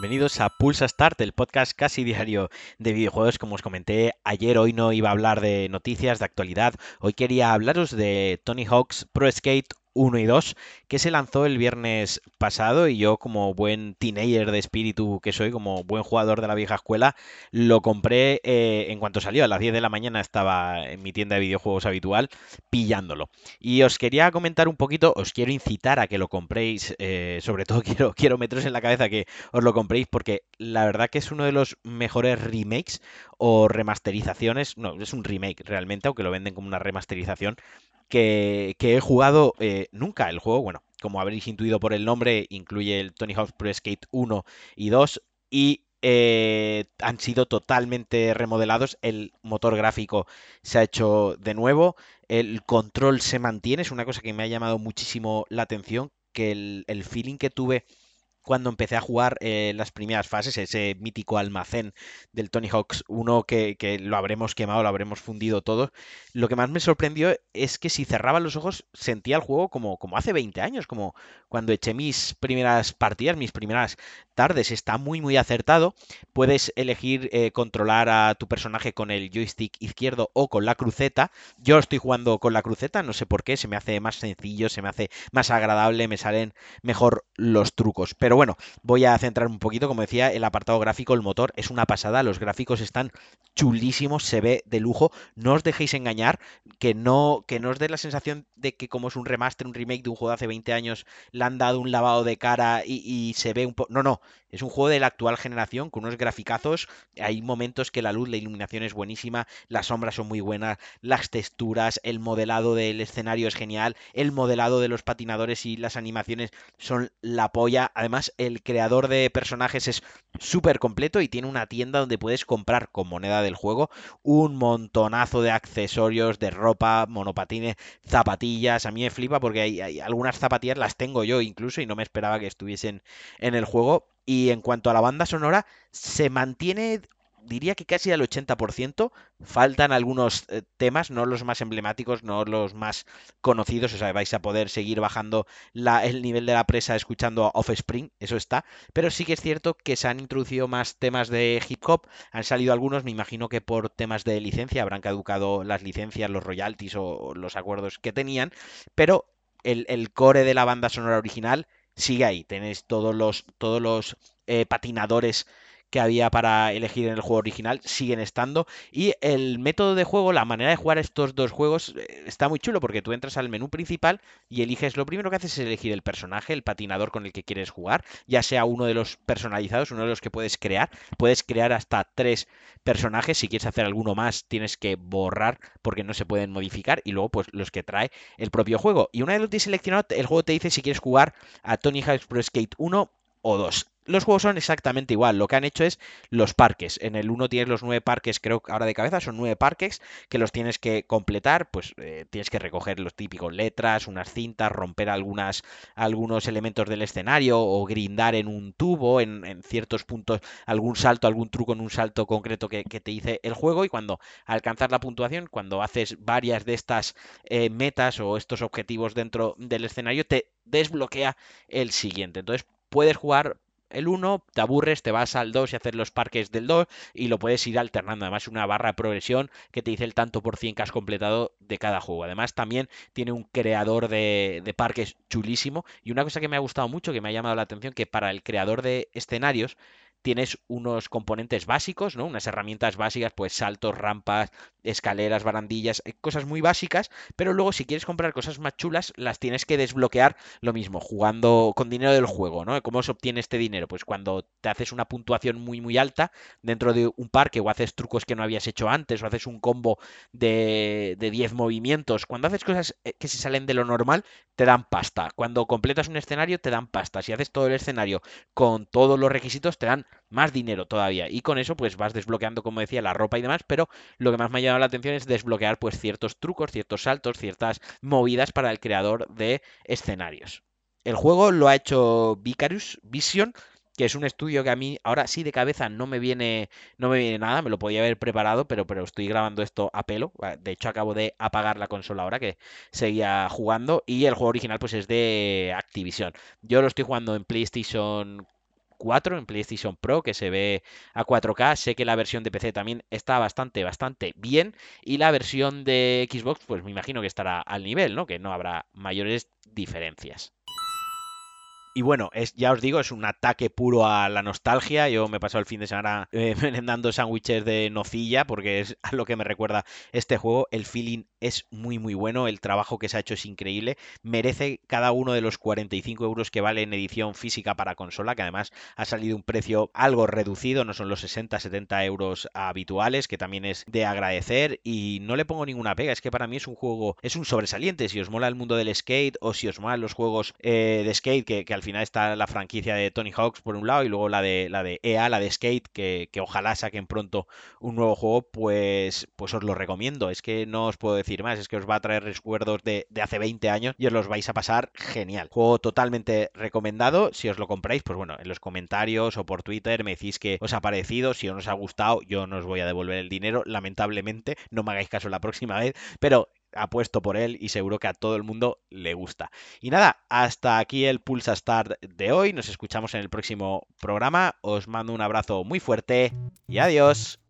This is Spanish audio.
bienvenidos a Pulsa Start, el podcast casi diario de videojuegos. Como os comenté ayer, hoy no iba a hablar de noticias, de actualidad. Hoy quería hablaros de Tony Hawk's Pro Skate 1 y 2, que se lanzó el viernes pasado y yo como buen teenager de espíritu que soy, como buen jugador de la vieja escuela, lo compré eh, en cuanto salió. A las 10 de la mañana estaba en mi tienda de videojuegos habitual pillándolo. Y os quería comentar un poquito, os quiero incitar a que lo compréis, eh, sobre todo quiero, quiero meteros en la cabeza que os lo compréis porque la verdad que es uno de los mejores remakes o remasterizaciones, no, es un remake realmente, aunque lo venden como una remasterización que, he jugado eh, nunca. El juego, bueno, como habréis intuido por el nombre, incluye el Tony Hawk's Pro Skate 1 y 2 y eh, han sido totalmente remodelados. El motor gráfico se ha hecho de nuevo. El control se mantiene. Es una cosa que me ha llamado muchísimo la atención. Que el feeling que tuve cuando empecé a jugar eh, las primeras fases, ese mítico almacén del Tony Hawks 1 que, que, lo habremos quemado, lo habremos fundido todo. Lo que más me sorprendió es que si cerraba los ojos sentía el juego como, como hace 20 años, como cuando eché mis primeras partidas, mis primeras tardes. Está muy, muy acertado. Puedes elegir eh, controlar a tu personaje con el joystick izquierdo o con la cruceta. Yo estoy jugando con la cruceta, no sé por qué, se me hace más sencillo, se me hace más agradable, me salen mejor los trucos. Bueno, voy a centrar un poquito, como decía, el apartado gráfico, el motor es una pasada, los gráficos están chulísimos, se ve de lujo. No os dejéis engañar, que no, que no os dé la sensación de que como es un remaster, un remake de un juego de hace 20 años, le han dado un lavado de cara y, y se ve un poco... No, no, es un juego de la actual generación con unos graficazos. Hay momentos que la luz, la iluminación es buenísima, las sombras son muy buenas, las texturas, el modelado del escenario es genial, el modelado de los patinadores y las animaciones son la polla. Además, el creador de personajes es súper completo y tiene una tienda donde puedes comprar con moneda del juego un montonazo de accesorios, de ropa, monopatines, zapatillas. A mí me flipa porque hay, hay algunas zapatillas las tengo yo incluso y no me esperaba que estuviesen en el juego y en cuanto a la banda sonora, se mantiene, diría que casi al 80%. Faltan algunos eh, temas, no los más emblemáticos, no los más conocidos. O sea, vais a poder seguir bajando el nivel de la presa escuchando Offspring, eso está. Pero sí que es cierto que se han introducido más temas de hip hop. Han salido algunos, me imagino que por temas de licencia, habrán caducado las licencias, los royalties o los acuerdos que tenían. Pero el, el core de la banda sonora original sigue ahí. Tenéis todos los, todos los eh, patinadores que había para elegir en el juego original siguen estando. Y el método de juego, la manera de jugar estos dos juegos eh, está muy chulo porque tú entras al menú principal y eliges, lo primero que haces es elegir el personaje, el patinador con el que quieres jugar, ya sea uno de los personalizados, uno de los que puedes crear. Puedes crear hasta tres personajes. Si quieres hacer alguno más, tienes que borrar porque no se pueden modificar. Y luego, pues los que trae el propio juego. Y una vez lo tienes seleccionado, el juego te dice si quieres jugar a Tony Hawk's Pro Skate 1 o 2 los juegos son exactamente igual. Lo que han hecho es los parques. En el 1 tienes los nueve parques, creo que ahora de cabeza son nueve parques que los tienes que completar. Pues eh, tienes que recoger los típicos letras, unas cintas, romper algunas, algunos elementos del escenario o grindar en un tubo, en, ciertos puntos, algún salto, algún truco en un salto concreto que, te dice el juego. Y cuando alcanzar la puntuación, cuando haces varias de estas eh, metas o estos objetivos dentro del escenario, te desbloquea el siguiente. Entonces puedes jugar el 1, te aburres, te vas al 2 y hacer los parques del 2 y lo puedes ir alternando. Además, una barra de progresión que te dice el tanto por cien que has completado de cada juego. Además, también tiene un creador de, de parques chulísimo. Y una cosa que me ha gustado mucho, que me ha llamado la atención, que para el creador de escenarios tienes unos componentes básicos, ¿no? Unas herramientas básicas, pues saltos, rampas, escaleras, barandillas, eh, cosas muy básicas, pero luego si quieres comprar cosas más chulas, las tienes que desbloquear lo mismo, jugando con dinero del juego, ¿no? ¿Cómo se obtiene este dinero? Pues cuando te haces una puntuación muy muy alta dentro de un parque o haces trucos que no habías hecho antes o haces un combo de, de 10 movimientos, cuando haces cosas eh, que se salen de lo normal, te dan pasta. Cuando completas un escenario, te dan pasta. Si haces todo el escenario con todos los requisitos, te dan más dinero todavía. Y con eso, pues vas desbloqueando, como decía, la ropa y demás. Pero lo que más me ha llamado la atención es desbloquear, pues, ciertos trucos, ciertos saltos, ciertas movidas para el creador de escenarios. El juego lo ha hecho Vicarious Vision, que es un estudio que a mí ahora sí de cabeza no me viene no me viene nada, me lo podía haber preparado, pero pero estoy grabando esto a pelo. De hecho acabo de apagar la consola ahora que seguía jugando y el juego original pues es de Activision. Yo lo estoy jugando en PlayStation 4 en PlayStation Pro que se ve a 4K. Sé que la versión de PC también está bastante, bastante bien. Y la versión de Xbox, pues me imagino que estará al nivel, ¿no? Que no habrá mayores diferencias. Y bueno, es, ya os digo, es un ataque puro a la nostalgia. Yo me he pasado el fin de semana eh, sándwiches de nocilla porque es a lo que me recuerda este juego. El feeling es muy muy bueno, el trabajo que se ha hecho es increíble. Merece cada uno de los 45 euros que vale en edición física para consola, que además ha salido un precio algo reducido, no son los 60-70 euros habituales, que también es de agradecer. Y no le pongo ninguna pega, es que para mí es un juego, es un sobresaliente. Si os mola el mundo del skate o si os molan los juegos eh, de skate que, que al final está la franquicia de Tony Hawks por un lado y luego la de la de EA, la de Skate, que, ojalá saquen pronto un nuevo juego, pues, pues os lo recomiendo. Es que no os puedo decir más, es que os va a traer recuerdos de, de hace 20 años y os los vais a pasar genial. Juego totalmente recomendado. Si os lo compráis, pues bueno, en los comentarios o por Twitter me decís que os ha parecido. Si os ha gustado, yo no os voy a devolver el dinero, lamentablemente. No me hagáis caso la próxima vez, pero apuesto por él y seguro que a todo el mundo le gusta. Y nada, hasta aquí el Pulsa Start de hoy. Nos escuchamos en el próximo programa. Os mando un abrazo muy fuerte y adiós.